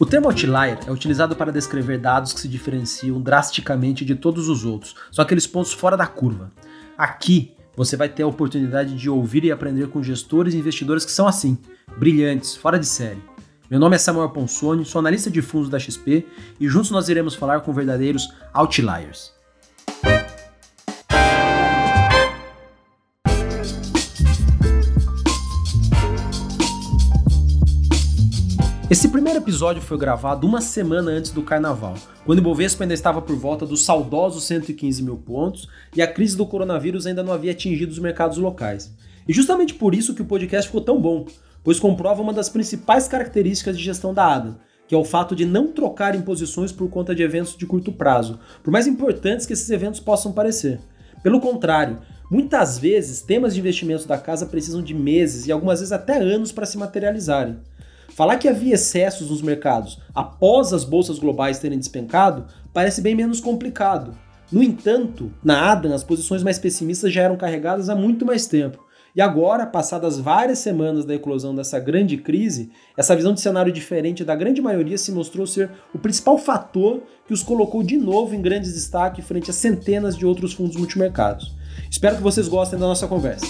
O termo outlier é utilizado para descrever dados que se diferenciam drasticamente de todos os outros, são aqueles pontos fora da curva. Aqui, você vai ter a oportunidade de ouvir e aprender com gestores e investidores que são assim, brilhantes, fora de série. Meu nome é Samuel Ponsoni, sou analista de fundos da XP e juntos nós iremos falar com verdadeiros outliers. Esse primeiro episódio foi gravado uma semana antes do carnaval, quando o Bovespa ainda estava por volta dos saudosos 115 mil pontos e a crise do coronavírus ainda não havia atingido os mercados locais. E justamente por isso que o podcast ficou tão bom, pois comprova uma das principais características de gestão da ADA, que é o fato de não trocar em posições por conta de eventos de curto prazo, por mais importantes que esses eventos possam parecer. Pelo contrário, muitas vezes temas de investimentos da casa precisam de meses e algumas vezes até anos para se materializarem. Falar que havia excessos nos mercados após as bolsas globais terem despencado parece bem menos complicado. No entanto, na ADAM, as posições mais pessimistas já eram carregadas há muito mais tempo. E agora, passadas várias semanas da eclosão dessa grande crise, essa visão de cenário diferente da grande maioria se mostrou ser o principal fator que os colocou de novo em grande destaque frente a centenas de outros fundos multimercados. Espero que vocês gostem da nossa conversa.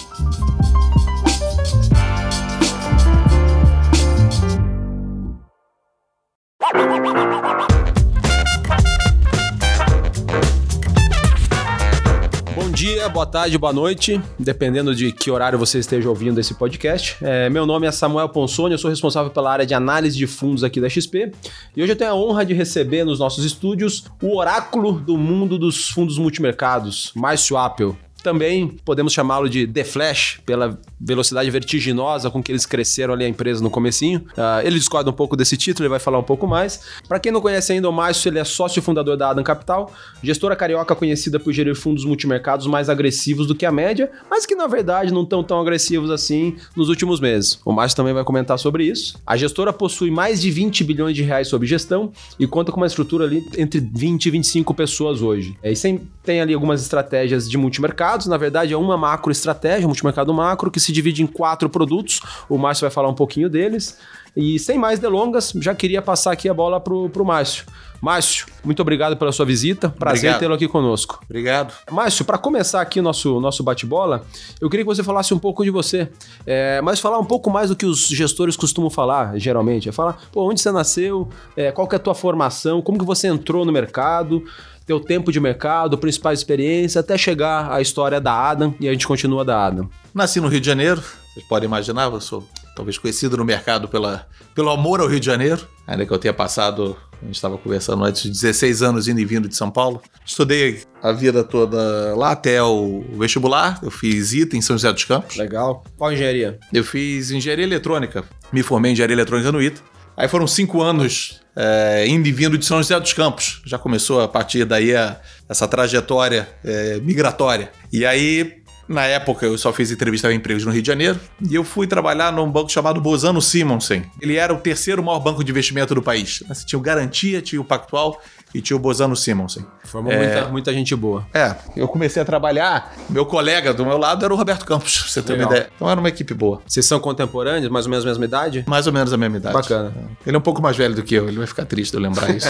Boa tarde, boa noite, dependendo de que horário você esteja ouvindo esse podcast. É, meu nome é Samuel Ponsoni, eu sou responsável pela área de análise de fundos aqui da XP e hoje eu tenho a honra de receber nos nossos estúdios o oráculo do mundo dos fundos multimercados, Márcio Appel. Também podemos chamá-lo de The Flash, pela velocidade vertiginosa com que eles cresceram ali a empresa no comecinho. Uh, ele discorda um pouco desse título, ele vai falar um pouco mais. Para quem não conhece ainda o Márcio, ele é sócio fundador da Adam Capital, gestora carioca conhecida por gerir fundos multimercados mais agressivos do que a média, mas que na verdade não estão tão agressivos assim nos últimos meses. O Márcio também vai comentar sobre isso. A gestora possui mais de 20 bilhões de reais sob gestão e conta com uma estrutura ali entre 20 e 25 pessoas hoje. É, e tem ali algumas estratégias de multimercado mercados, na verdade, é uma macro estratégia, um multimercado macro, que se divide em quatro produtos. O Márcio vai falar um pouquinho deles. E sem mais delongas, já queria passar aqui a bola pro, pro Márcio. Márcio, muito obrigado pela sua visita. Prazer tê-lo aqui conosco. Obrigado. Márcio, para começar aqui o nosso, nosso bate-bola, eu queria que você falasse um pouco de você. É, mas falar um pouco mais do que os gestores costumam falar, geralmente. É falar, pô, onde você nasceu, é, qual que é a tua formação, como que você entrou no mercado teu tempo de mercado, principais experiências, até chegar à história da Adam e a gente continua da Adam. Nasci no Rio de Janeiro, vocês podem imaginar, eu sou talvez conhecido no mercado pela, pelo amor ao Rio de Janeiro, ainda que eu tenha passado, a gente estava conversando antes, 16 anos indo e vindo de São Paulo. Estudei a vida toda lá até o vestibular, eu fiz ITA em São José dos Campos. Legal. Qual engenharia? Eu fiz engenharia eletrônica, me formei em engenharia eletrônica no ITA. Aí foram cinco anos é, indo e vindo de São José dos Campos. Já começou a partir daí a, essa trajetória é, migratória. E aí, na época, eu só fiz entrevista em empregos no Rio de Janeiro e eu fui trabalhar num banco chamado Bozano Simonsen. Ele era o terceiro maior banco de investimento do país. Tinha o Garantia, tinha o Pactual e tinha o Bozano Simonsen. Formou é, muita, muita gente boa. É, eu comecei a trabalhar, meu colega do meu lado era o Roberto Campos, pra você ter Legal. uma ideia. Então era uma equipe boa. Vocês são contemporâneos, mais ou menos a mesma idade? Mais ou menos a mesma idade. Bacana. Ele é um pouco mais velho do que eu, ele vai ficar triste de eu lembrar isso.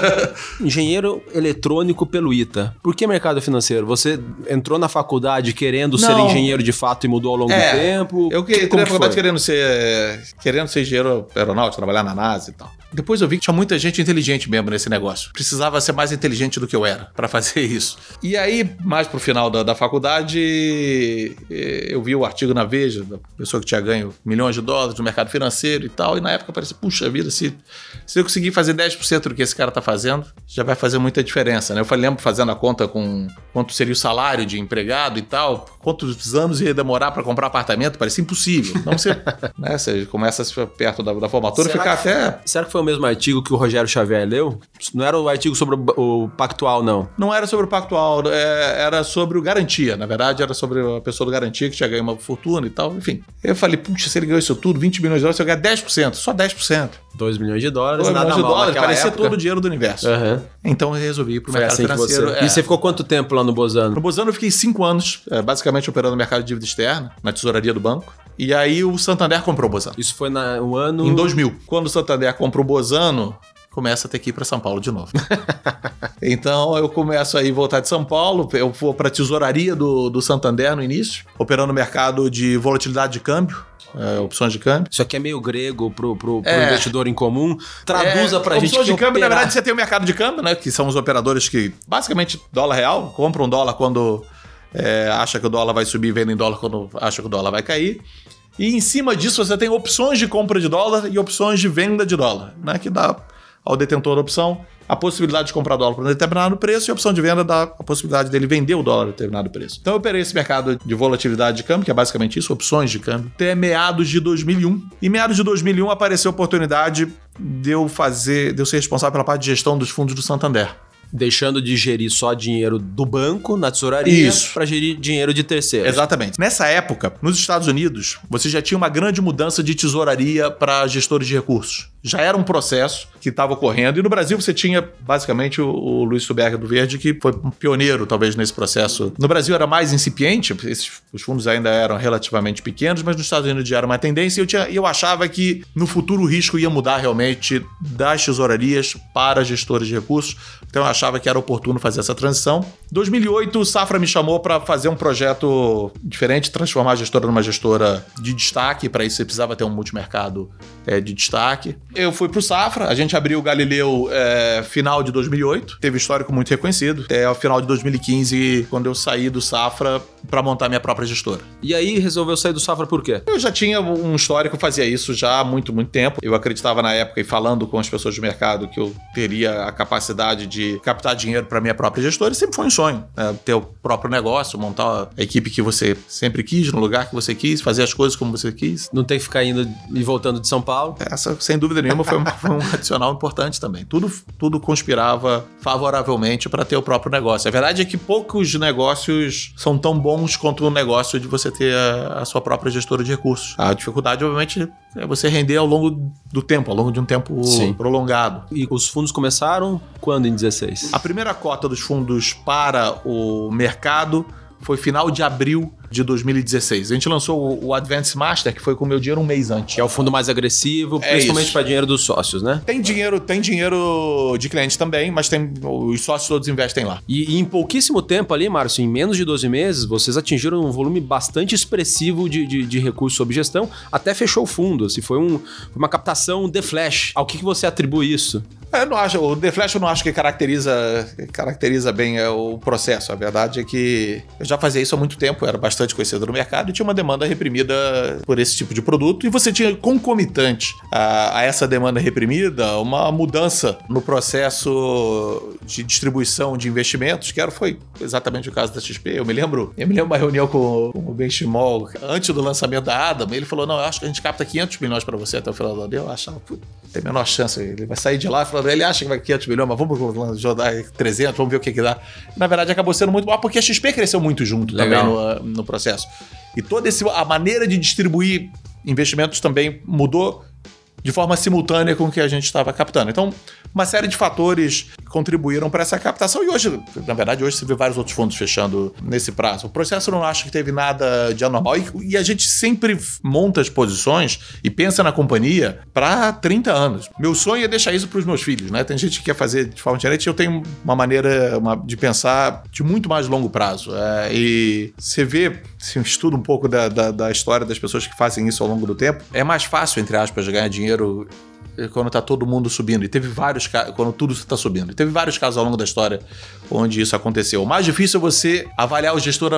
Engenheiro eletrônico pelo ITA. Por que mercado financeiro? Você entrou na faculdade querendo Não. ser engenheiro de fato e mudou ao longo é, do tempo? Eu que, entrei na faculdade querendo ser, querendo ser engenheiro aeronáutico, trabalhar na NASA e tal. Depois eu vi que tinha muita gente inteligente mesmo nesse negócio. Precisava ser mais inteligente do que eu era para fazer isso. E aí, mais pro final da, da, faculdade, eh, eu vi o artigo na Veja, da pessoa que tinha ganho milhões de dólares no mercado financeiro e tal. E na época pensei, puxa vida, se, se eu conseguir fazer 10% do que esse cara tá fazendo, já vai fazer muita diferença, né? Eu falei, lembro fazendo a conta com quanto seria o salário de empregado e tal, quantos anos ia demorar para comprar apartamento, parecia impossível. Então você, né, você começa perto da, da formatura e ficar até. Será que foi o mesmo artigo que o Rogério Xavier leu? Não era o artigo sobre o, o Pactual, não? Não era sobre o Pactual, é, era sobre o Garantia. Na verdade, era sobre a pessoa do Garantia que tinha ganho uma fortuna e tal. Enfim. Eu falei, puxa, se ele ganhou isso tudo, 20 milhões de dólares, se eu ganhar 10%, só 10%. 2 milhões de dólares, 2 nada milhões de dólares, parecia época. todo o dinheiro do universo. Uhum. Então eu resolvi ir pro Foi mercado assim financeiro. Você... É. E você ficou quanto tempo lá no Bozano? No Bozano eu fiquei 5 anos, é, basicamente operando no mercado de dívida externa, na tesouraria do banco. E aí o Santander comprou o Bozano. Isso foi na, um ano. Em 2000. Quando o Santander comprou o Bozano, começa a ter que ir para São Paulo de novo. então eu começo aí a voltar de São Paulo, eu vou para a tesouraria do, do Santander no início, operando no mercado de volatilidade de câmbio. É, opções de câmbio. Isso aqui é meio grego pro, pro, pro é. investidor em comum. Traduza é, pra gente. Opções de câmbio, operar. na verdade, você tem o mercado de câmbio, né? Que são os operadores que, basicamente, dólar real, compram um dólar quando é, acha que o dólar vai subir, vendem dólar quando acha que o dólar vai cair. E em cima disso você tem opções de compra de dólar e opções de venda de dólar, né? Que dá ao detentor da opção a possibilidade de comprar dólar por um determinado preço e a opção de venda dá a possibilidade dele vender o dólar a determinado preço. Então eu operei esse mercado de volatilidade de câmbio, que é basicamente isso, opções de câmbio, até meados de 2001. Em meados de 2001 apareceu a oportunidade de eu fazer, de eu ser responsável pela parte de gestão dos fundos do Santander deixando de gerir só dinheiro do banco na tesouraria para gerir dinheiro de terceiros. Exatamente. Nessa época, nos Estados Unidos, você já tinha uma grande mudança de tesouraria para gestores de recursos. Já era um processo que estava ocorrendo e no Brasil você tinha basicamente o, o Luiz Suberga do Verde que foi um pioneiro talvez nesse processo. No Brasil era mais incipiente, esses, os fundos ainda eram relativamente pequenos, mas nos Estados Unidos já era uma tendência e eu, tinha, eu achava que no futuro o risco ia mudar realmente das tesourarias para gestores de recursos. Então eu achava que era oportuno fazer essa transição. 2008, o Safra me chamou para fazer um projeto diferente, transformar a gestora numa gestora de destaque. Para isso, você precisava ter um multimercado é, de destaque. Eu fui para o Safra, a gente abriu o Galileu é, final de 2008, teve histórico muito reconhecido. Até o final de 2015, quando eu saí do Safra para montar minha própria gestora. E aí resolveu sair do Safra por quê? Eu já tinha um histórico, fazia isso já há muito, muito tempo. Eu acreditava na época e falando com as pessoas do mercado que eu teria a capacidade de captar dinheiro para minha própria gestora sempre foi um sonho. Né? Ter o próprio negócio, montar a equipe que você sempre quis, no lugar que você quis, fazer as coisas como você quis. Não ter que ficar indo e voltando de São Paulo. Essa, sem dúvida nenhuma, foi foi um adicional importante também. Tudo, tudo conspirava favoravelmente para ter o próprio negócio. A verdade é que poucos negócios são tão bons quanto o negócio de você ter a, a sua própria gestora de recursos. A dificuldade, obviamente, é você render ao longo do tempo, ao longo de um tempo Sim. prolongado. E os fundos começaram quando em 16? A primeira cota dos fundos para o mercado foi final de abril de 2016. A gente lançou o Advance Master, que foi com o meu dinheiro um mês antes. É o fundo mais agressivo, é principalmente para dinheiro dos sócios, né? Tem dinheiro, tem dinheiro de cliente também, mas tem os sócios todos investem lá. E, e em pouquíssimo tempo ali, Márcio, em menos de 12 meses, vocês atingiram um volume bastante expressivo de, de, de recursos sob gestão, até fechou o fundo. Assim, foi um, uma captação de flash. Ao que, que você atribui isso? Eu não acho, o The Flash eu não acho que caracteriza, caracteriza bem é, o processo. A verdade é que eu já fazia isso há muito tempo, era bastante conhecido no mercado e tinha uma demanda reprimida por esse tipo de produto. E você tinha concomitante a, a essa demanda reprimida uma mudança no processo de distribuição de investimentos, que era, foi exatamente o caso da XP. Eu me lembro, eu me lembro uma reunião com, com o Benchimol antes do lançamento da Adam. Ele falou: Não, eu acho que a gente capta 500 milhões para você até o final do ano. Eu achava, tem a menor chance, ele vai sair de lá falando, ele acha que vai 500 milhões, mas vamos jogar 300, vamos ver o que, que dá. Na verdade, acabou sendo muito bom, porque a XP cresceu muito junto Legal. também no, no processo. E toda esse, a maneira de distribuir investimentos também mudou de forma simultânea com o que a gente estava captando. Então, uma série de fatores contribuíram para essa captação e hoje, na verdade, hoje você vê vários outros fundos fechando nesse prazo. O processo não acho que teve nada de anormal e, e a gente sempre monta as posições e pensa na companhia para 30 anos. Meu sonho é deixar isso para os meus filhos, né? Tem gente que quer fazer de forma diferente, eu tenho uma maneira uma, de pensar de muito mais longo prazo. É, e você vê, se estuda um pouco da, da, da história das pessoas que fazem isso ao longo do tempo, é mais fácil, entre aspas, ganhar dinheiro quando está todo mundo subindo. E teve vários casos, quando tudo está subindo. E teve vários casos ao longo da história onde isso aconteceu. O mais difícil é você avaliar o gestor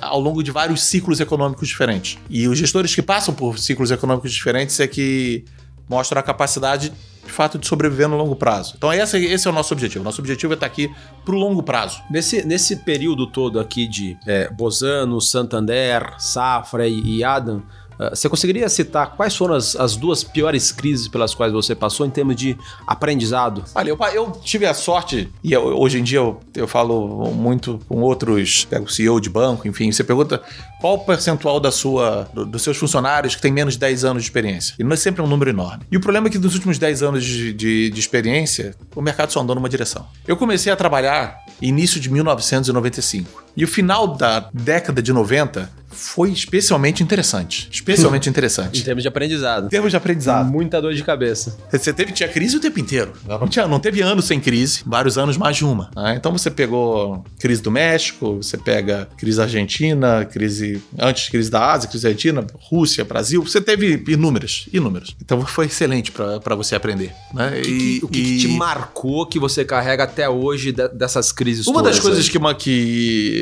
ao longo de vários ciclos econômicos diferentes. E os gestores que passam por ciclos econômicos diferentes é que mostram a capacidade de fato de sobreviver no longo prazo. Então esse, esse é o nosso objetivo. Nosso objetivo é estar aqui para o longo prazo. Nesse, nesse período todo aqui de é, Bozano, Santander, Safra e, e Adam, você conseguiria citar quais foram as, as, duas piores crises pelas quais você passou em termos de aprendizado? Olha, eu, eu tive a sorte, e eu, hoje em dia eu, eu falo muito com outros, pego CEO de banco, enfim, você pergunta qual o percentual da sua, do, dos seus funcionários que tem menos de 10 anos de experiência. E não é sempre um número enorme. E o problema é que nos últimos 10 anos de, de, de experiência, o mercado só andou numa direção. Eu comecei a trabalhar início de 1995. E o final da década de 90 foi especialmente interessante. Especialmente interessante. Em termos de aprendizado. Em termos de aprendizado. Muita dor de cabeça. Você teve, tinha crise o tempo inteiro. Não, tinha, não teve anos sem crise, vários anos mais de uma. né? Então você pegou crise do México, você pega crise argentina, crise. Antes crise da Ásia, crise da Argentina, Rússia, Brasil. Você teve inúmeras, inúmeras. Então foi excelente para você aprender. Né? O que, que- o que que te marcou que você carrega até hoje de- dessas crises Uma das coisas aí? que, ma-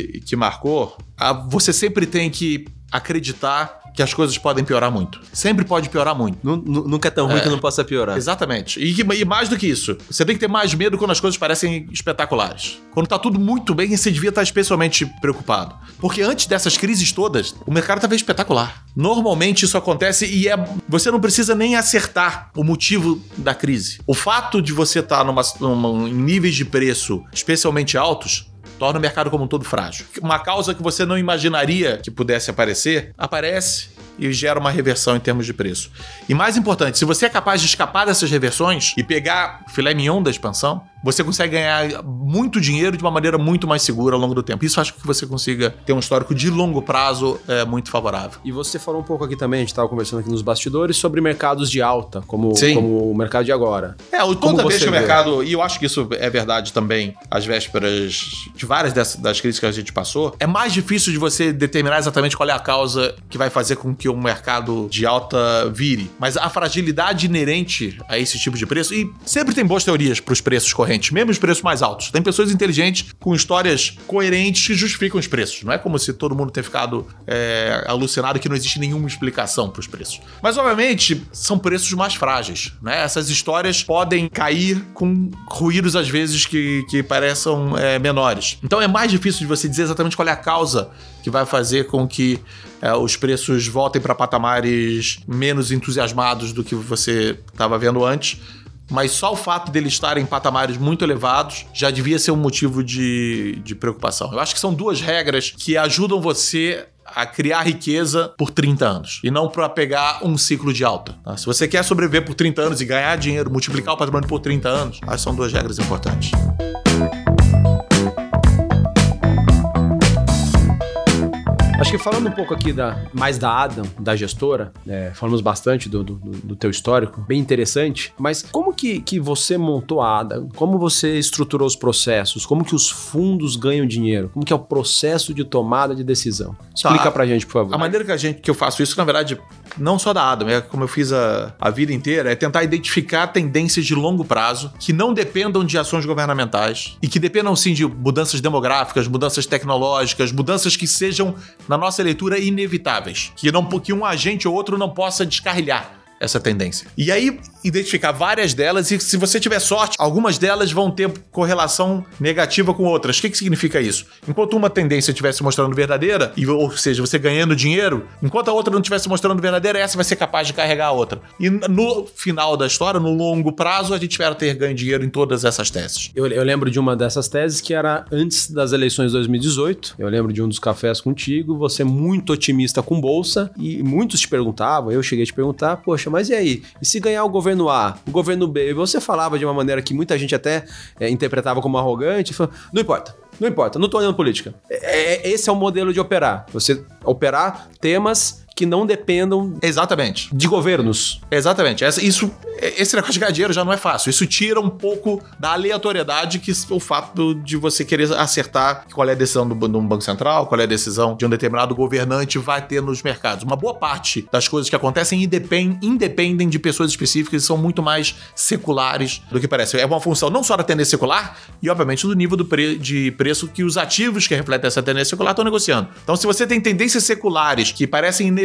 que, que marcou, a- você sempre tem que acreditar que as coisas podem piorar muito. Sempre pode piorar muito. Nu- nu- Nunca é tão ruim que não possa piorar. Exatamente. E, e mais do que isso, você tem que ter mais medo quando as coisas parecem espetaculares. Quando tá tudo muito bem, você devia estar especialmente preocupado. Porque antes dessas crises todas, o mercado estava espetacular. Normalmente isso acontece e é, você não precisa nem acertar o motivo da crise. O fato de você estar numa, numa- em níveis de preço especialmente altos torna o mercado como um todo frágil. Uma causa que você não imaginaria que pudesse aparecer, aparece e gera uma reversão em termos de preço. E mais importante, se você é capaz de escapar dessas reversões e pegar filé mignon da expansão, você consegue ganhar muito dinheiro de uma maneira muito mais segura ao longo do tempo. Isso com que você consiga ter um histórico de longo prazo é, muito favorável. E você falou um pouco aqui também, a gente estava conversando aqui nos bastidores, sobre mercados de alta, como, Sim. como o mercado de agora. É, o- toda vez que o mercado, e eu acho que isso é verdade também, às vésperas de várias dessas, das crises que a gente passou, é mais difícil de você determinar exatamente qual é a causa que vai fazer com que o mercado de alta vire. Mas a fragilidade inerente a esse tipo de preço, e sempre tem boas teorias para os preços correntes, mesmo os preços mais altos. Tem pessoas inteligentes com histórias coerentes que justificam os preços. Não é como se todo mundo tenha ficado é, alucinado que não existe nenhuma explicação para os preços. Mas, obviamente, são preços mais frágeis. Né? Essas histórias podem cair com ruídos, às vezes, que, que pareçam é, menores. Então é mais difícil de você dizer exatamente qual é a causa que vai fazer com que é, os preços voltem para patamares menos entusiasmados do que você estava vendo antes. Mas só o fato deles estarem em patamares muito elevados já devia ser um motivo de, de preocupação. Eu acho que são duas regras que ajudam você a criar riqueza por 30 anos e não para pegar um ciclo de alta. tá? Se você quer sobreviver por 30 anos e ganhar dinheiro, multiplicar o patrimônio por 30 anos, essas são duas regras importantes. Acho que falando um pouco aqui da, mais da Adam, da gestora, é, falamos bastante do, do, do teu histórico, bem interessante, mas como que, que você montou a Adam? Como você estruturou os processos? Como que os fundos ganham dinheiro? Como que é o processo de tomada de decisão? Explica Tá. pra gente, por favor. A maneira que, a gente, que eu faço isso, na verdade, não só da Adam, é como eu fiz a, a vida inteira, é tentar identificar tendências de longo prazo que não dependam de ações governamentais e que dependam sim de mudanças demográficas, mudanças tecnológicas, mudanças que sejam, na nossa leitura, inevitáveis. Que, não, que um agente ou outro não possa descarrilhar essa tendência. E aí, identificar várias delas, e se você tiver sorte, algumas delas vão ter correlação negativa com outras. O que, que significa isso? Enquanto uma tendência estivesse mostrando verdadeira, e, ou seja, você ganhando dinheiro, enquanto a outra não estivesse mostrando verdadeira, essa vai ser capaz de carregar a outra. E no final da história, no longo prazo, a gente espera ter ganho dinheiro em todas essas teses. Eu, eu lembro de uma dessas teses que era antes das eleições de 2018. Eu lembro de um dos cafés contigo, você muito otimista com bolsa e muitos te perguntavam, eu cheguei a te perguntar, poxa, mas e aí? E se ganhar o governo A, o governo B? Você falava de uma maneira que muita gente até é, interpretava como arrogante, não importa. Não importa, não tô olhando política. É- é- esse é o modelo de operar. Você operar temas que não dependam Exatamente. de governos. Exatamente. Essa, isso, esse negócio de ganhar dinheiro já não é fácil. Isso tira um pouco da aleatoriedade que o fato de você querer acertar qual é a decisão do, de um banco central, qual é a decisão de um determinado governante vai ter nos mercados. Uma boa parte das coisas que acontecem independem, independem de pessoas específicas e são muito mais seculares do que parece. É uma função não só da tendência secular e, obviamente, do nível do pre- de preço que os ativos que refletem essa tendência secular estão negociando. Então, se você tem tendências seculares que parecem inevitáveis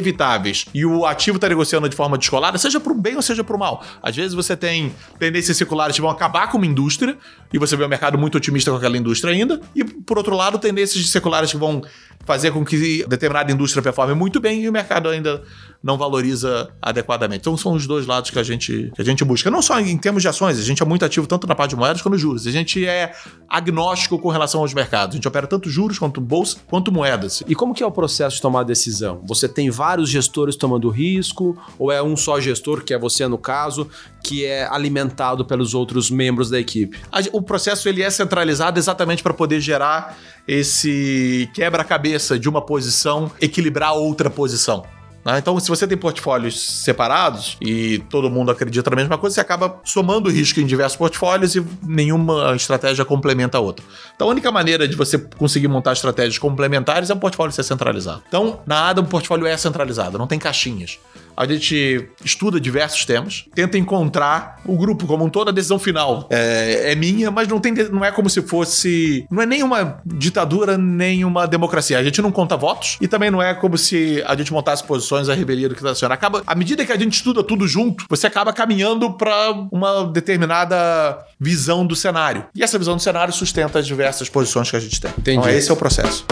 e o ativo está negociando de forma descolada, seja para o bem ou seja para o mal. Às vezes você tem tendências seculares que vão acabar com uma indústria e você vê o mercado muito otimista com aquela indústria ainda, e por outro lado, tendências seculares que vão fazer com que determinada indústria performe muito bem e o mercado ainda não valoriza adequadamente. Então são os dois lados que a gente, que a gente busca. Não só em termos de ações, a gente é muito ativo tanto na parte de moedas quanto juros. A gente é agnóstico com relação aos mercados. A gente opera tanto juros quanto bolsa quanto moedas. E como que é o processo de tomar decisão? Você tem vários gestores tomando risco ou é um só gestor, que é você no caso, que é alimentado pelos outros membros da equipe? O processo ele é centralizado exatamente para poder gerar esse quebra-cabeça de uma posição equilibrar outra posição. Né? Então, se você tem portfólios separados e todo mundo acredita na mesma coisa, você acaba somando risco em diversos portfólios e nenhuma estratégia complementa a outra. Então, a única maneira de você conseguir montar estratégias complementares é o portfólio ser centralizado. Então, na ADA, o portfólio é centralizado, não tem caixinhas a gente estuda diversos temas, tenta encontrar o grupo como um todo, a decisão final é, é minha, mas não, tem, não é como se fosse. Não é nenhuma ditadura, nem uma democracia. A gente não conta votos e também não é como se a gente montasse posições a revelia do que está sendo. Acaba, à medida que a gente estuda tudo junto, você acaba caminhando para uma determinada visão do cenário. E essa visão do cenário sustenta as diversas posições que a gente tem. Entendi. Então, esse é o processo.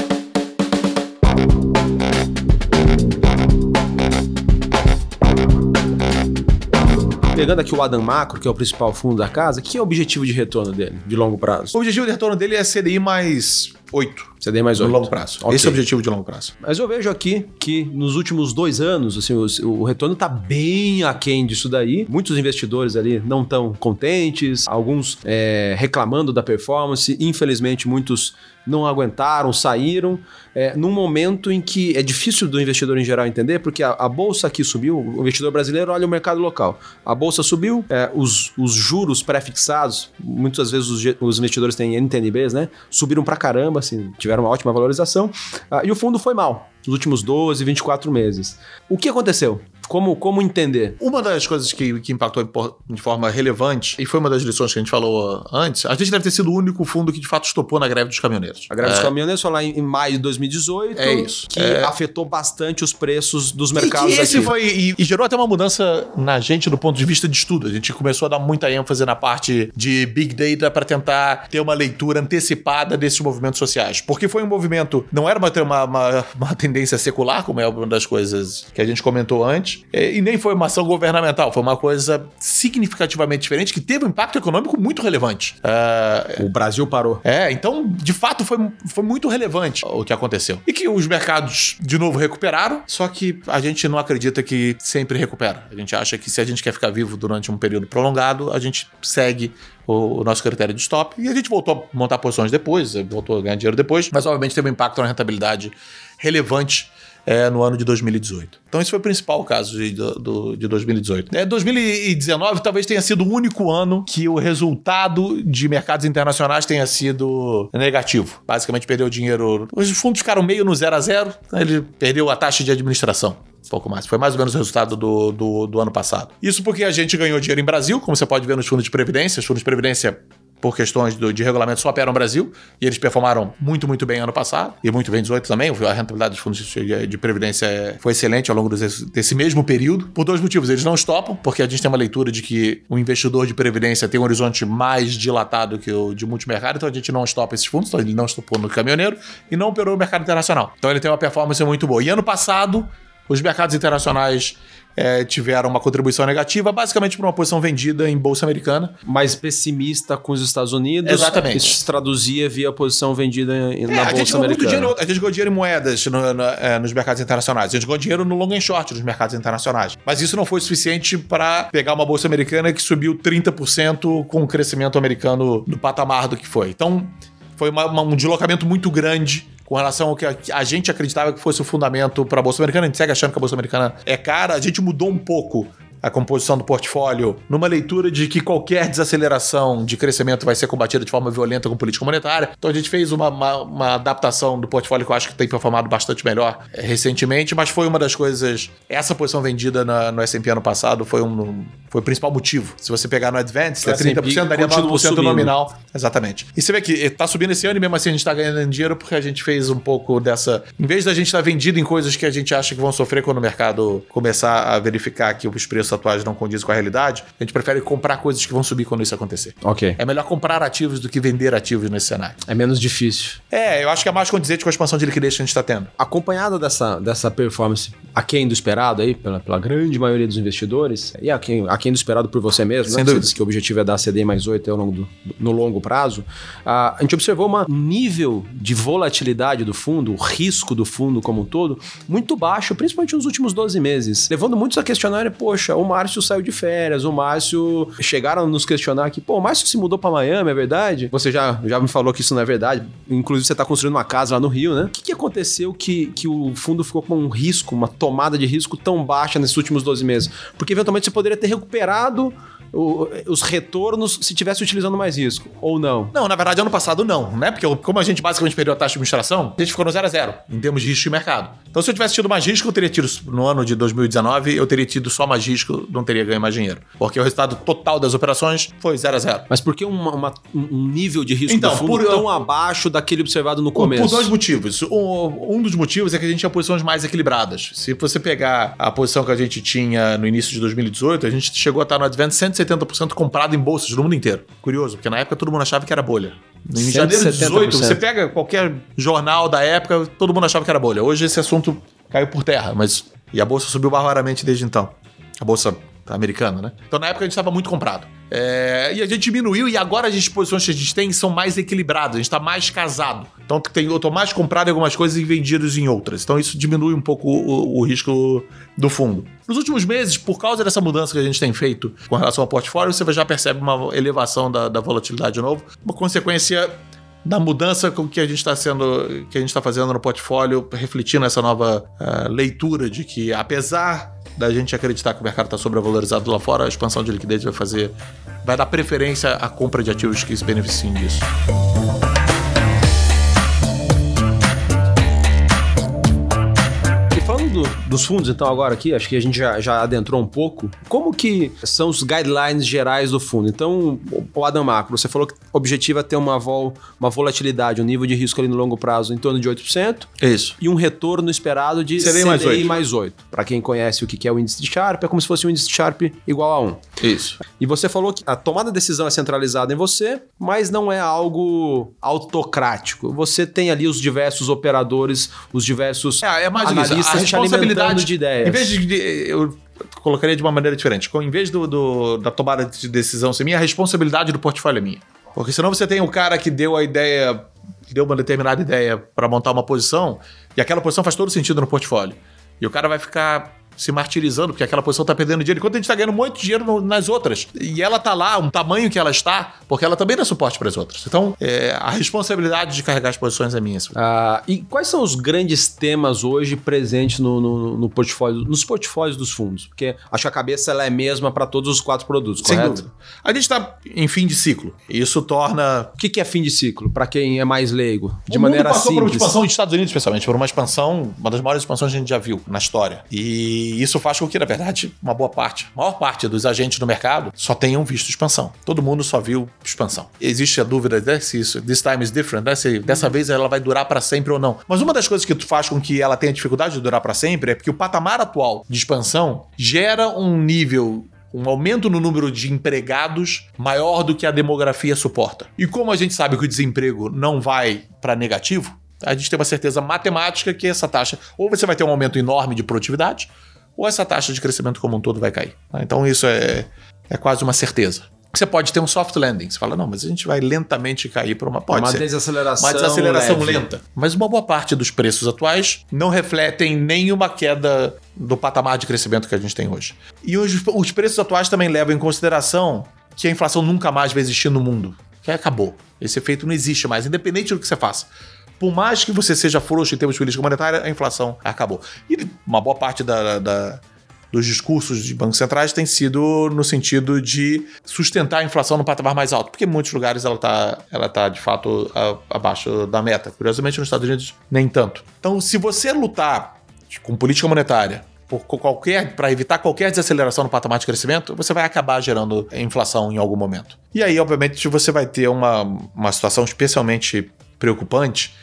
Pegando aqui o Adam Macro, que é o principal fundo da casa, que é o objetivo de retorno dele, de longo prazo? O objetivo de retorno dele é CDI mais 8. CDI mais 8. No longo prazo. Okay. Esse é o objetivo de longo prazo. Mas eu vejo aqui que nos últimos dois anos, assim, o, o retorno está bem aquém disso daí. Muitos investidores ali não estão contentes, alguns é, reclamando da performance. Infelizmente, muitos não aguentaram, saíram, é, num momento em que é difícil do investidor em geral entender, porque a, a bolsa aqui subiu, o investidor brasileiro olha o mercado local. A bolsa subiu, é, os, os juros pré-fixados, muitas vezes os, os, investidores têm NTNBs, né? Subiram pra caramba, assim, tiveram uma ótima valorização. Ah, e o fundo foi mal nos últimos 12, 24 meses. O que aconteceu? Como, como entender? Uma das coisas que, que impactou de forma relevante, e foi uma das lições que a gente falou antes, a gente deve ter sido o único fundo que de fato estopou na greve dos caminhoneiros. A greve é. dos caminhoneiros foi lá em, em, maio de 2018. É isso. Que é. afetou bastante os preços dos mercados. E que esse aqui. foi. E, e, gerou até uma mudança na gente do ponto de vista de estudo. A gente começou a dar muita ênfase na parte de Big Data para tentar ter uma leitura antecipada desses movimentos sociais. Porque foi um movimento, não era uma, uma, uma tendência secular, como é uma das coisas que a gente comentou antes é, e nem foi uma ação governamental, foi uma coisa significativamente diferente que teve um impacto econômico muito relevante. Uh, o Brasil parou. É, então, de fato, foi, foi muito relevante o que aconteceu. E que os mercados, de novo, recuperaram, só que a gente não acredita que sempre recupera. A gente acha que se a gente quer ficar vivo durante um período prolongado, a gente segue o, nosso critério de stop. E a gente voltou a montar posições depois, voltou a ganhar dinheiro depois, mas obviamente teve um impacto na rentabilidade relevante é, no ano de 2018. Então, esse foi o principal caso de, do, de 2018. É, 2019 talvez tenha sido o único ano que o resultado de mercados internacionais tenha sido negativo. Basicamente, perdeu dinheiro. Os fundos ficaram meio no zero a zero, ele perdeu a taxa de administração pouco mais. Foi mais ou menos o resultado do, do, do, ano passado. Isso porque a gente ganhou dinheiro em Brasil, como você pode ver nos fundos de previdência. Os fundos de previdência por questões do, de regulamento, só operam no Brasil. E eles performaram muito, muito bem ano passado. E muito bem 18 também. A rentabilidade dos fundos de, de previdência foi excelente ao longo desse, desse, mesmo período. Por dois motivos. Eles não estopam, porque a gente tem uma leitura de que o investidor de previdência tem um horizonte mais dilatado que o de multimercado. Então a gente não estopa esses fundos. Então ele não estopou no caminhoneiro e não operou no mercado internacional. Então ele tem uma performance muito boa. E ano passado, os mercados internacionais é, tiveram uma contribuição negativa, basicamente por uma posição vendida em bolsa americana. Mais pessimista com os Estados Unidos. Exatamente. Isso se traduzia via posição vendida é, na bolsa americana. Dinheiro, a gente ganhou dinheiro em moedas no, no, é, nos mercados internacionais. A gente ganhou dinheiro no long and short nos mercados internacionais. Mas isso não foi suficiente para pegar uma bolsa americana que subiu 30% com o crescimento americano no patamar do que foi. Então, foi uma, uma, um deslocamento muito grande com relação ao que a, gente acreditava que fosse o fundamento para a Bolsa Americana. A gente segue achando que a Bolsa Americana é cara. A gente mudou um pouco a composição do portfólio numa leitura de que qualquer desaceleração de crescimento vai ser combatida de forma violenta com política monetária. Então a gente fez uma, uma, uma adaptação do portfólio que eu acho que tem performado bastante melhor é, recentemente, mas foi uma das coisas. Essa posição vendida na, no SP ano passado foi um foi o principal motivo. Se você pegar no Advance, é 30%, daria 9% nominal. Exatamente. E você vê que está subindo esse ano e mesmo assim a gente está ganhando dinheiro porque a gente fez um pouco dessa. Em vez da gente estar tá vendido em coisas que a gente acha que vão sofrer quando o mercado começar a verificar que os preços atuais não condizem com a realidade, a gente prefere comprar coisas que vão subir quando isso acontecer. Ok. É melhor comprar ativos do que vender ativos nesse cenário. É menos difícil. É, eu acho que é mais condizente com a expansão de liquidez que a gente está tendo. Acompanhada dessa, dessa performance aquém do esperado aí, pela, pela grande maioria dos investidores, e aquém, aquém do esperado por você mesmo, Sem né? dúvida. Você que o objetivo é dar CDI mais 8 ao longo do- no longo prazo, ah, a gente observou um nível de volatilidade do fundo, o risco do fundo como um todo, muito baixo, principalmente nos últimos 12 meses, levando muitos a questionarem, poxa, o Márcio saiu de férias, o Márcio... Chegaram a nos questionar que, pô, o Márcio se mudou para Miami, é verdade? Você já, já me falou que isso não é verdade, inclusive você está construindo uma casa lá no Rio, né? O que, que aconteceu que, que o fundo ficou com um risco, uma tomada de risco tão baixa nesses últimos 12 meses? Porque eventualmente você poderia ter recuperado o- os retornos se tivesse utilizando mais risco, ou não? Não, na verdade, ano passado não, né? Porque eu- como a gente basicamente perdeu a taxa de administração, a gente ficou no zero a zero em termos de risco de mercado. Então, se eu tivesse tido mais risco, eu teria tido no ano de 2019, eu teria tido só mais risco, não teria ganho mais dinheiro. Porque o resultado total das operações foi zero a zero. Mas por que uma- uma- um nível de risco Então, por- tão abaixo daquele observado no começo? Por dois motivos. Um, um dos motivos é que a gente tinha posições mais equilibradas. Se você pegar a posição que a gente tinha no início de 2018, a gente chegou a estar no Advent 170% comprado em bolsas do mundo inteiro. Curioso, porque na época todo mundo achava que era bolha. Em janeiro de 18, 170%. você pega qualquer jornal da época, todo mundo achava que era bolha. Hoje esse assunto caiu por terra, mas. E a bolsa subiu barbaramente desde então. A bolsa americana, né? Então na época a gente estava muito comprado. É, e a gente diminuiu e agora as posições que a gente tem são mais equilibradas, a gente está mais casado. Então tem, eu tô mais comprado em algumas coisas e vendidos em outras. Então isso diminui um pouco o, o risco do fundo. Nos últimos meses, por causa dessa mudança que a gente tem feito com relação ao portfólio, você já percebe uma elevação da, da volatilidade de novo, uma consequência da mudança com que a gente está sendo, que a gente está fazendo no portfólio, refletindo essa nova ah, leitura de que apesar da gente acreditar que o mercado está sobrevalorizado lá fora, a expansão de liquidez vai fazer, vai dar preferência à compra de ativos que se beneficiem disso. Do- dos fundos, então, agora aqui, acho que a gente já, já adentrou um pouco. Como que são os guidelines gerais do fundo? Então, o Adam Macro, você falou que o objetivo é ter uma, vol, uma volatilidade, um nível de risco ali no longo prazo em torno de 8%. Isso. E um retorno esperado de CDI mais 8. mais 8. Para quem conhece o que é o índice de Sharpe, é como se fosse um índice de Sharpe igual a 1. Isso. E você falou que a tomada de decisão é centralizada em você, mas não é algo autocrático. Você tem ali os diversos operadores, os diversos É, é mais isso. analistas A te alimentando responsabilidade de ideias. Em vez de, de- eu colocaria de uma maneira diferente. Com- Em vez do, do- da tomada de decisão ser minha, a responsabilidade do portfólio é minha. Porque senão você tem o cara que deu a ideia, deu uma determinada ideia para montar uma posição, e aquela posição faz todo sentido no portfólio. E o cara vai ficar se martirizando, porque aquela posição tá perdendo dinheiro, enquanto a gente tá ganhando muito dinheiro no- nas outras. E ela tá lá, um tamanho que ela está, porque ela também dá suporte para as outras. Então, é, a responsabilidade de carregar as posições é minha. Ah, e quais são os grandes temas hoje presentes no, no- no portfólio, nos portfólios dos fundos? Porque acho que a cabeça ela é a mesma para todos os quatro produtos, Sem correto? dúvida. A gente está em fim de ciclo. Isso torna. O que, que é fim de ciclo, para quem é mais leigo? De o mundo maneira passou por uma simples. expansão dos Estados Unidos, especialmente, por uma expansão, uma das maiores expansões que a gente já viu na história. E isso faz com que, na verdade, uma boa parte, maior parte dos agentes do mercado só tenham visto expansão. Todo mundo só viu expansão. Existe a dúvida né, se isso, this time is different, né? Se dessa vez ela vai durar para sempre ou não. Mas uma das coisas que faz com que ela tenha dificuldade de durar para sempre é porque o patamar atual de expansão gera um nível um aumento no número de empregados maior do que a demografia suporta. E como a gente sabe que o desemprego não vai para negativo, a gente tem uma certeza matemática que essa taxa, ou você vai ter um aumento enorme de produtividade, ou essa taxa de crescimento como um todo vai cair. tá? Então isso é, é quase uma certeza. Você pode ter um soft landing. Você fala, não, mas a gente vai lentamente cair para uma. Pode uma ser. desaceleração, Uma desaceleração leve. lenta. Mas uma boa parte dos preços atuais não refletem nenhuma queda do patamar de crescimento que a gente tem hoje. E os, os preços atuais também levam em consideração que a inflação nunca mais vai existir no mundo. Que acabou. Esse efeito não existe mais, independente do que você faça. Por mais que você seja frouxo em termos de política monetária, a inflação acabou. E uma boa parte da- da, dos discursos de bancos centrais tem sido no sentido de sustentar a inflação no patamar mais alto, porque em muitos lugares ela está, ela tá de fato a- abaixo da meta. Curiosamente, nos Estados Unidos, nem tanto. Então, se você lutar com política monetária para evitar qualquer desaceleração no patamar de crescimento, você vai acabar gerando inflação em algum momento. E aí, obviamente, você vai ter uma, uma situação especialmente preocupante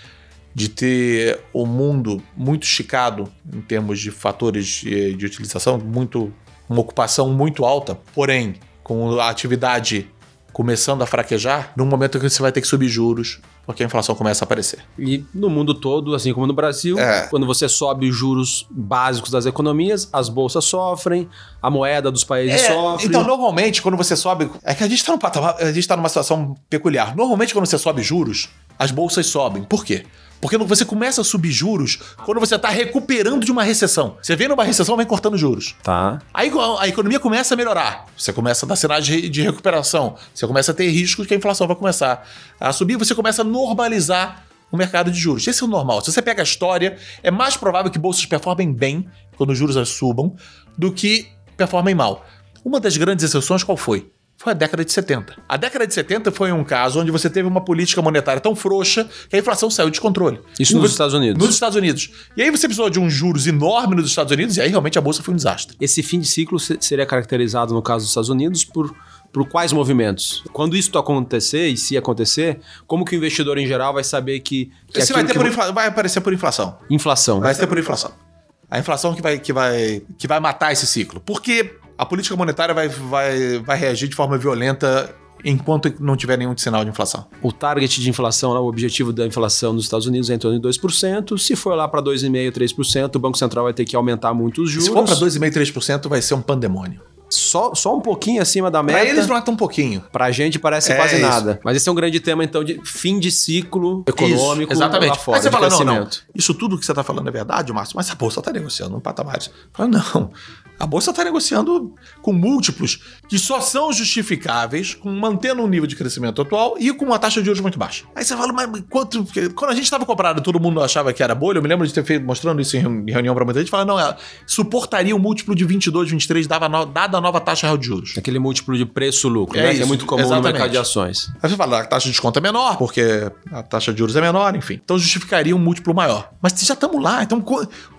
de ter o mundo muito esticado em termos de fatores de, de utilização, muito uma ocupação muito alta, porém, com a atividade começando a fraquejar, num momento que você vai ter que subir juros, porque a inflação começa a aparecer. E no mundo todo, assim como no Brasil, É. quando você sobe os juros básicos das economias, as bolsas sofrem, a moeda dos países sofre. então, normalmente, quando você sobe. É que a gente está num patamar, a gente está numa situação peculiar. Normalmente, quando você sobe juros, as bolsas sobem. Por quê? Porque você começa a subir juros quando você está recuperando de uma recessão. Você vem numa recessão, vem cortando juros. Tá. Aí a economia começa a melhorar. Você começa a dar sinais de, de recuperação. Você começa a ter riscos que a inflação vai começar a subir. Você começa a normalizar o mercado de juros. Esse é o normal. Se você pega a história, é mais provável que bolsas performem bem quando os juros subam do que performem mal. Uma das grandes exceções qual foi? Foi a década de 70. A década de 70 foi um caso onde você teve uma política monetária tão frouxa que a inflação saiu de controle. Isso nos você- Estados Unidos. Nos Estados Unidos. E aí você precisou de uns juros enormes nos Estados Unidos e aí realmente a bolsa foi um desastre. Esse fim de ciclo se- seria caracterizado, no caso dos Estados Unidos, por, por quais movimentos? Quando isso acontecer, e se acontecer, como que o investidor em geral vai saber que, que Esse vai, ter que por infla- vai aparecer por inflação. inflação? Vai ser por inflação. A inflação que vai, que vai, que vai matar esse ciclo. Porque a política monetária vai, vai, vai reagir de forma violenta enquanto não tiver nenhum sinal de inflação. O target de inflação, lá, o objetivo da inflação nos Estados Unidos é em torno de 2%. Se for lá para 2,5%, 3%, o Banco Central vai ter que aumentar muito os juros. Se for para 2,5%, 3%, vai ser um pandemônio. Só, só um pouquinho acima da meta. Para eles não é tão pouquinho. Pra gente parece É quase isso. nada. Mas esse é um grande tema, então, de fim de ciclo econômico Isso, exatamente. lá fora, Aí você fala, não, não, isso tudo que você está falando é verdade, Márcio, mas a Bolsa está negociando um patamares. Fala, não, a Bolsa está negociando com múltiplos que só são justificáveis com mantendo um nível de crescimento atual e com uma taxa de juros muito baixa. Aí você fala, mas quanto... porque Quando a gente estava comprado todo mundo achava que era bolha, eu me lembro de ter feito, mostrando isso em reuni- em reunião para muita gente, falando, não, ela suportaria um múltiplo de 22, 23, dava no- dada a nova taxa real de juros. Aquele múltiplo de preço-lucro, É né? Que é isso, muito comum exatamente. no mercado de ações. Aí você fala, a taxa de desconto é menor, porque a taxa de juros é menor, enfim. Então justificaria um múltiplo maior. Mas já estamos lá. Então,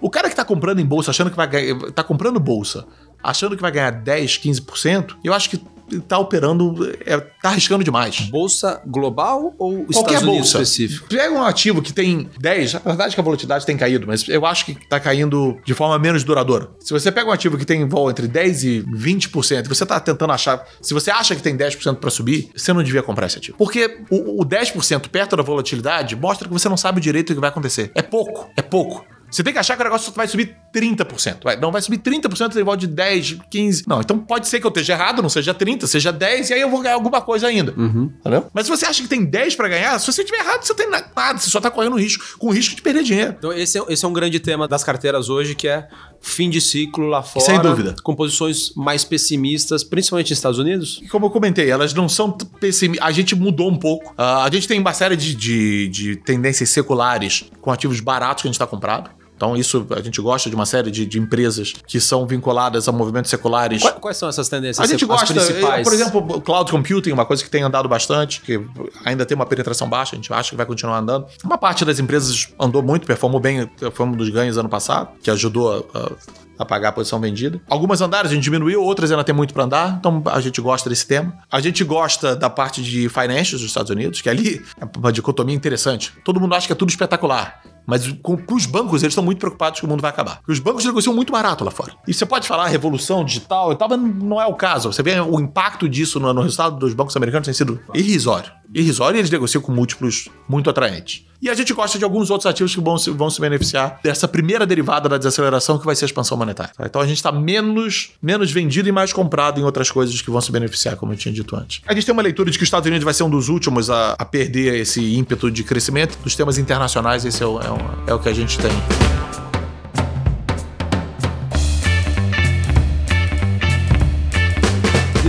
o cara que está comprando em bolsa, achando que vai. Está comprando bolsa, achando que vai ganhar 10, 15%, eu acho que está operando. Está arriscando demais. Bolsa global ou Qualquer Estados Unidos bolsa. específico? Pega um ativo que tem 10, a verdade é que a volatilidade tem caído, mas eu acho que está caindo de forma menos duradoura. Se você pega um ativo que tem vol entre 10 e 20%, e você está tentando achar, se você acha que tem 10% para subir, você não devia comprar esse ativo. Porque o, o 10% perto da volatilidade mostra que você não sabe direito o que vai acontecer. É pouco, é pouco. Você tem que achar que o negócio vai subir 30%. Vai, não vai subir 30% tem volta de 10, 15. Não, então pode ser que eu esteja errado, não seja 30, seja 10, e aí eu vou ganhar alguma coisa ainda. Entendeu? Mas se você acha que tem 10 pra ganhar, se você estiver errado, você tem na- nada, você só tá correndo risco, com risco de perder dinheiro. Então, esse é, esse é um grande tema das carteiras hoje, que é fim de ciclo lá fora. Sem dúvida. Com posições mais pessimistas, principalmente nos Estados Unidos. E como eu comentei, elas não são pessimistas. A gente mudou um pouco. Ah, a gente tem uma série de, de, de tendências seculares com ativos baratos que a gente está comprado. Então, isso a gente gosta de uma série de, de empresas que são vinculadas a movimentos seculares. Quais, quais são essas tendências? A gente gosta, principais? por exemplo, cloud computing, uma coisa que tem andado bastante, que ainda tem uma penetração baixa, a gente acha que vai continuar andando. Uma parte das empresas andou muito, performou bem, foi um dos ganhos ano passado, que ajudou a, a- pagar a posição vendida. Algumas andaram, a gente diminuiu, outras ainda tem muito para andar, então a gente gosta desse tema. A gente gosta da parte de financials dos Estados Unidos, que ali é uma dicotomia interessante. Todo mundo acha que é tudo espetacular. Mas com, com os bancos, eles estão muito preocupados que o mundo vai acabar. Porque os bancos negociam muito barato lá fora. E você pode falar revolução digital e tal, mas não é o caso. Você vê o impacto disso no, no resultado dos bancos americanos tem sido irrisório. Irrisório e eles negociam com múltiplos muito atraentes. E a gente gosta de alguns outros ativos que vão se, vão se beneficiar dessa primeira derivada da desaceleração que vai ser a expansão monetária. tá? Então a gente está menos, menos vendido e mais comprado em outras coisas que vão se beneficiar, como eu tinha dito antes. A gente tem uma leitura de que os Estados Unidos vai ser um dos últimos a, a perder esse ímpeto de crescimento. Dos temas internacionais, esse é o, é o- é o que a gente tem.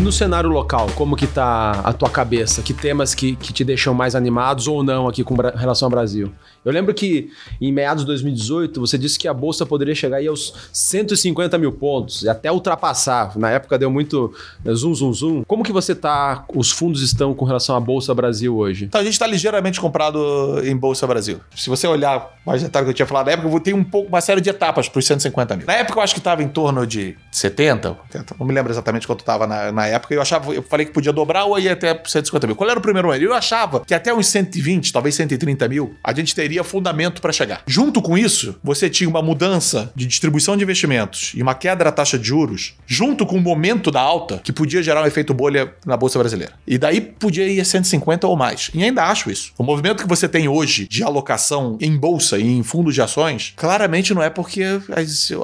No cenário local, como que tá a tua cabeça? Que temas que, que te deixam mais animados ou não aqui com relação ao Brasil? Eu lembro que em meados de 2018 você disse que a bolsa poderia chegar aí aos 150 mil pontos e até ultrapassar. Na época deu muito eh, zoom, zoom, zoom. Como que você tá? Os fundos estão com relação à bolsa Brasil hoje? Então a gente está ligeiramente comprado em Bolsa Brasil. Se você olhar mais detalhe que eu tinha falado na época, eu tem um pouco, uma série de etapas para os 150 mil. Na época eu acho que estava em torno de 70, 80, não me lembro exatamente quanto estava na, na época. Época eu achava, eu falei que podia dobrar ou ia até 150 mil. Qual era o primeiro ano? Eu achava que até uns 120, talvez 130 mil, a gente teria fundamento para chegar. Junto com isso, você tinha uma mudança de distribuição de investimentos e uma queda da taxa de juros, junto com o momento da alta, que podia gerar um efeito bolha na Bolsa Brasileira. E daí podia ir a 150 ou mais. E ainda acho isso. O movimento que você tem hoje de alocação em bolsa e em fundos de ações, claramente não é porque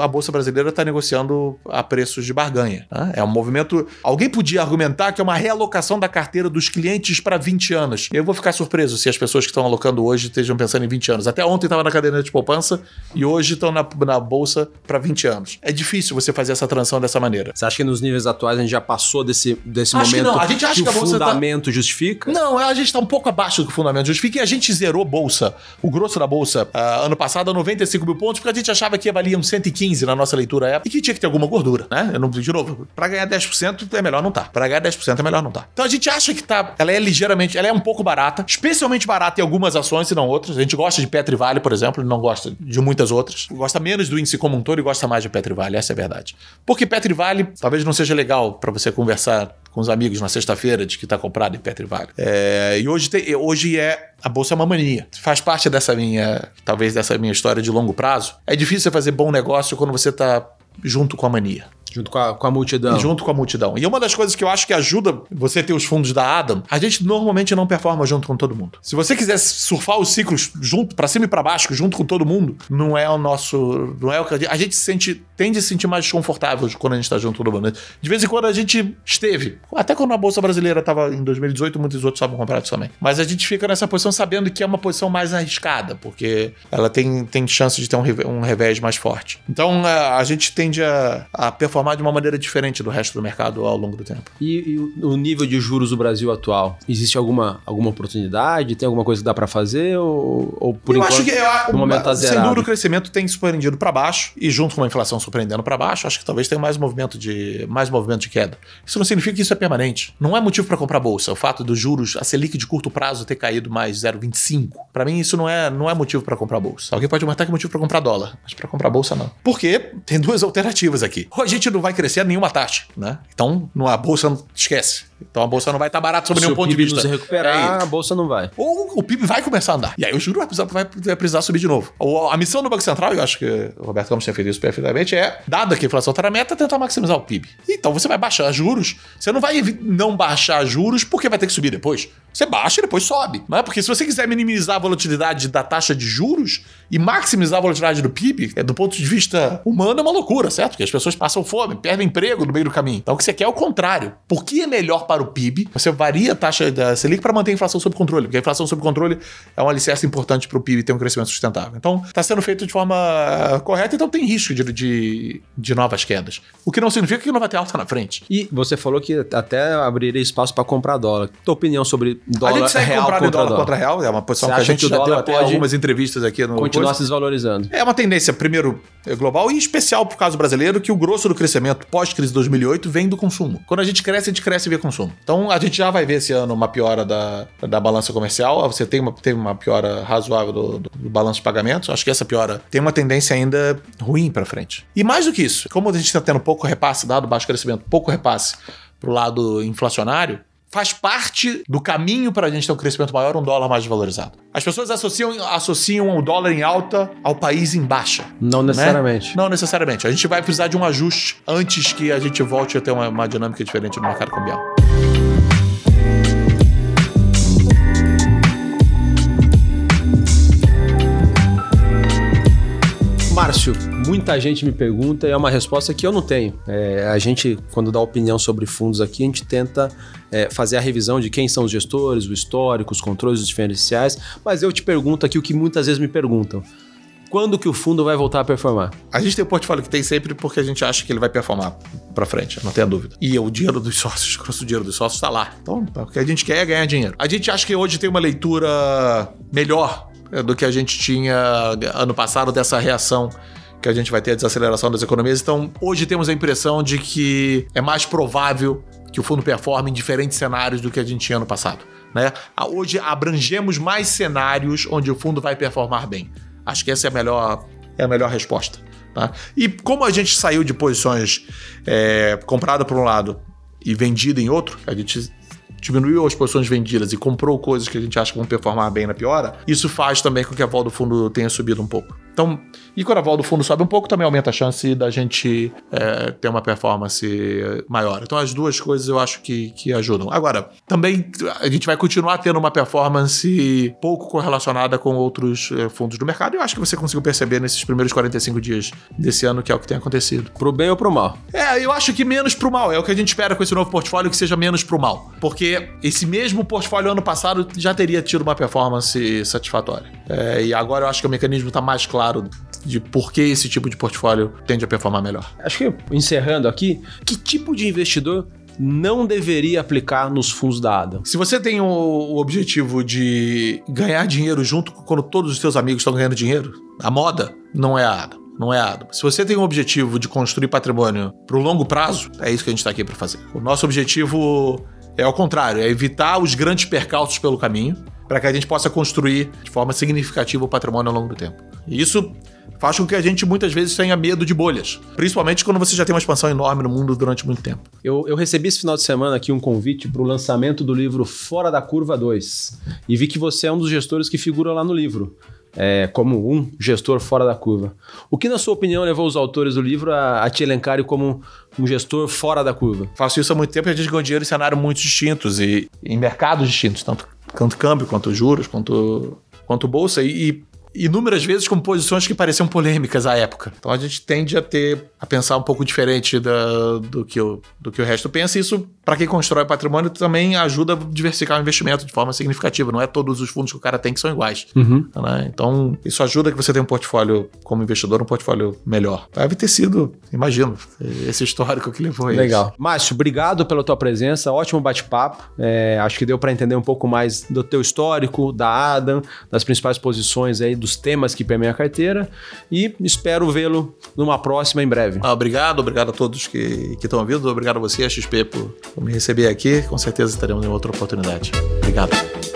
a Bolsa Brasileira está negociando a preços de barganha. Né? É um movimento. Alguém podia argumentar que é uma realocação da carteira dos clientes para 20 anos. Eu vou ficar surpreso se as pessoas que estão alocando hoje estejam pensando em 20 anos. Até ontem estava na cadeira de poupança e hoje estão na, na bolsa para 20 anos. É difícil você fazer essa transição dessa maneira. Você acha que nos níveis atuais a gente já passou desse, desse acho momento que, não. A gente acha que, que o tá fundamento tá... justifica? Não, a gente está um pouco abaixo do que o fundamento justifica e a gente zerou bolsa, o grosso da bolsa, uh, ano passado a 95 mil pontos, porque a gente achava que valia uns 115 na nossa leitura época e que tinha que ter alguma gordura, né? Eu não, de novo, para ganhar 10% é melhor não tá. Para ganhar 10% é melhor não tá. Então a gente acha que tá, ela é ligeiramente, ela é um pouco barata, especialmente barata em algumas ações e não outras. A gente gosta de Petri Vale, por exemplo, não gosta de muitas outras. Gosta menos do índice como um todo e gosta mais de Petri Vale, essa é a verdade. Porque Petri Vale talvez não seja legal para você conversar com os amigos na sexta-feira de que está comprado em Petri Vale. É, e hoje, tem, hoje é a bolsa é uma mania. Faz parte dessa minha, talvez dessa minha história de longo prazo. É difícil você fazer bom negócio quando você está junto com a mania. Junto com a, com a multidão. Junto com a multidão. E uma das coisas que eu acho que ajuda você ter os fundos da Adam, a gente normalmente não performa junto com todo mundo. Se você quiser surfar os ciclos junto, para cima e para baixo, junto com todo mundo, não é o nosso. Não é o que a gente, sente, tende a se sentir mais desconfortável quando a gente está junto com todo mundo. De vez em quando a gente esteve. Até quando a Bolsa Brasileira estava em 2018, muitos outros estavam comprados também. Mas a gente fica nessa posição sabendo que é uma posição mais arriscada, porque ela tem, tem chance de ter um, um revés mais forte. Então a, a gente tende a, a performar performar de uma maneira diferente do resto do mercado ao longo do tempo. E, e o nível de juros do Brasil atual? Existe alguma, alguma oportunidade? Tem alguma coisa que dá para fazer? Ou, ou por eu enquanto, acho que eu, no momento tá Sem dúvida o crescimento tem surpreendido para baixo e junto com uma inflação surpreendendo para baixo, acho que talvez tenha mais movimento de mais movimento de queda. Isso não significa que isso é permanente. Não é motivo para comprar bolsa. O fato dos juros, a Selic de curto prazo ter caído mais 0,25, para mim isso não é, não é motivo para comprar bolsa. Alguém pode argumentar que é motivo para comprar dólar, mas para comprar bolsa não. Porque tem duas alternativas aqui. Ou a gente não vai crescer nenhuma taxa, né? Então, a bolsa esquece. Então a bolsa não vai estar barata sob nenhum ponto de vista. Se o PIB recuperar, é a bolsa não vai. Ou o PIB vai começar a andar. E aí o juro vai precisar, vai, vai precisar subir de novo. A missão do Banco Central, eu acho que o Roberto Campos tinha feito isso perfeitamente, é, dada que a inflação está na meta, tentar maximizar o PIB. Então você vai baixar juros. Você não vai não baixar juros porque vai ter que subir depois. Você baixa e depois sobe. Não é? Porque se você quiser minimizar a volatilidade da taxa de juros e maximizar a volatilidade do PIB, é, do ponto de vista humano é uma loucura, certo? Porque as pessoas passam fome, perdem emprego no meio do caminho. Então o que você quer é o contrário. Por que é melhor para o PIB? Você varia a taxa da Selic para manter a inflação sob controle, porque a inflação sob controle é um alicerce importante para o PIB ter um crescimento sustentável. Então está sendo feito de forma correta, então tem risco de, de, de novas quedas. O que não significa que não vai ter alta na frente. E você falou que até abriria espaço para comprar dólar. Tua opinião sobre dólar a gente segue real contra dólar, dólar contra real, é uma posição Você que a gente que já deu até algumas entrevistas aqui no continuar curso. se desvalorizando. É uma tendência, primeiro, global e especial para o caso brasileiro, que o grosso do crescimento pós-crise de 2008 vem do consumo. Quando a gente cresce, a gente cresce via consumo. Então a gente já vai ver esse ano uma piora da, da balança comercial. Você tem uma, tem uma piora razoável do, do, do balanço de pagamentos. Acho que essa piora tem uma tendência ainda ruim para frente. E mais do que isso, como a gente está tendo pouco repasse, dado baixo crescimento, pouco repasse para o lado inflacionário, faz parte do caminho para a gente ter um crescimento maior, um dólar mais valorizado. As pessoas associam, associam o dólar em alta ao país em baixa. Não né? necessariamente. Né? Não necessariamente. A gente vai precisar de um ajuste antes que a gente volte a ter uma, uma dinâmica diferente no mercado cambial. Márcio, muita gente me pergunta e é uma resposta que eu não tenho. É, a gente, quando dá opinião sobre fundos aqui, a gente tenta é, fazer a revisão de quem são os gestores, o histórico, os controles os diferenciais, mas eu te pergunto aqui o que muitas vezes me perguntam. Quando que o fundo vai voltar a performar? A gente tem o portfólio que tem sempre porque a gente acha que ele vai performar para frente, não tenha dúvida. E o dinheiro dos sócios, o dinheiro dos sócios está lá. Então, o que a gente quer é ganhar dinheiro. A gente acha que hoje tem uma leitura melhor é, do que a gente tinha ano passado dessa reação que a gente vai ter a desaceleração das economias. Então, hoje temos a impressão de que é mais provável que o fundo performe em diferentes cenários do que a gente tinha ano passado. Né? Hoje abrangemos mais cenários onde o fundo vai performar bem. Acho que essa é a melhor, é a melhor resposta. Tá? E como a gente saiu de posições é, comprada por um lado e vendida em outro, a gente diminuiu as posições vendidas e comprou coisas que a gente acha que vão performar bem na piora, isso faz também com que a vol do fundo tenha subido um pouco. Então, e quando a vol do fundo sobe um pouco, também aumenta a chance da gente é, ter uma performance maior. Então, as duas coisas eu acho que, que ajudam. Agora, também a gente vai continuar tendo uma performance pouco correlacionada com outros é, fundos do mercado. E eu acho que você conseguiu perceber nesses primeiros 45 dias desse ano que é o que tem acontecido. Pro bem ou pro mal? É, eu acho que menos pro mal. É o que a gente espera com esse novo portfólio, que seja menos pro mal. Porque esse mesmo portfólio ano passado já teria tido uma performance satisfatória. É, e agora eu acho que o mecanismo está mais claro claro de por que esse tipo de portfólio tende a performar melhor. Acho que, encerrando aqui, que tipo de investidor não deveria aplicar nos fundos da Adam? Se você tem o, o objetivo de ganhar dinheiro junto quando todos os seus amigos estão ganhando dinheiro, a moda não é a Adam. Não é a Adam. Se você tem o objetivo de construir patrimônio para o longo prazo, é isso que a gente está aqui para fazer. O nosso objetivo é ao contrário, é evitar os grandes percalços pelo caminho para que a gente possa construir de forma significativa o patrimônio ao longo do tempo. Isso faz com que a gente muitas vezes tenha medo de bolhas, principalmente quando você já tem uma expansão enorme no mundo durante muito tempo. Eu, eu recebi esse final de semana aqui um convite para o lançamento do livro Fora da Curva 2 e vi que você é um dos gestores que figura lá no livro. É, como um gestor fora da curva. O que, na sua opinião, levou os autores do livro a, a te elencarem como um gestor fora da curva? Faço isso há muito tempo e a gente ganha dinheiro em cenários muito distintos e em mercados distintos, tanto, tanto câmbio quanto juros, quanto, quanto bolsa. E, e inúmeras vezes com posições que pareciam polêmicas à época. Então a gente tende a ter a pensar um pouco diferente da, do, que o, do que o resto pensa. E isso, para quem constrói patrimônio, também ajuda a diversificar o investimento de forma significativa. Não é todos os fundos que o cara tem que são iguais. Uhum. Né? Então, isso ajuda que você tenha um portfólio, como investidor, um portfólio melhor. Deve ter sido, imagino, esse histórico que levou a Legal. Isso. Márcio, obrigado pela tua presença. Ótimo bate-papo. É, acho que deu para entender um pouco mais do teu histórico, da Adam, das principais posições aí dos temas que permeiam a carteira e espero vê-lo numa próxima em breve. Ah, obrigado, obrigado a todos que estão ouvindo, obrigado a você, a XP, por, me receber aqui. Com certeza teremos outra oportunidade. Obrigado.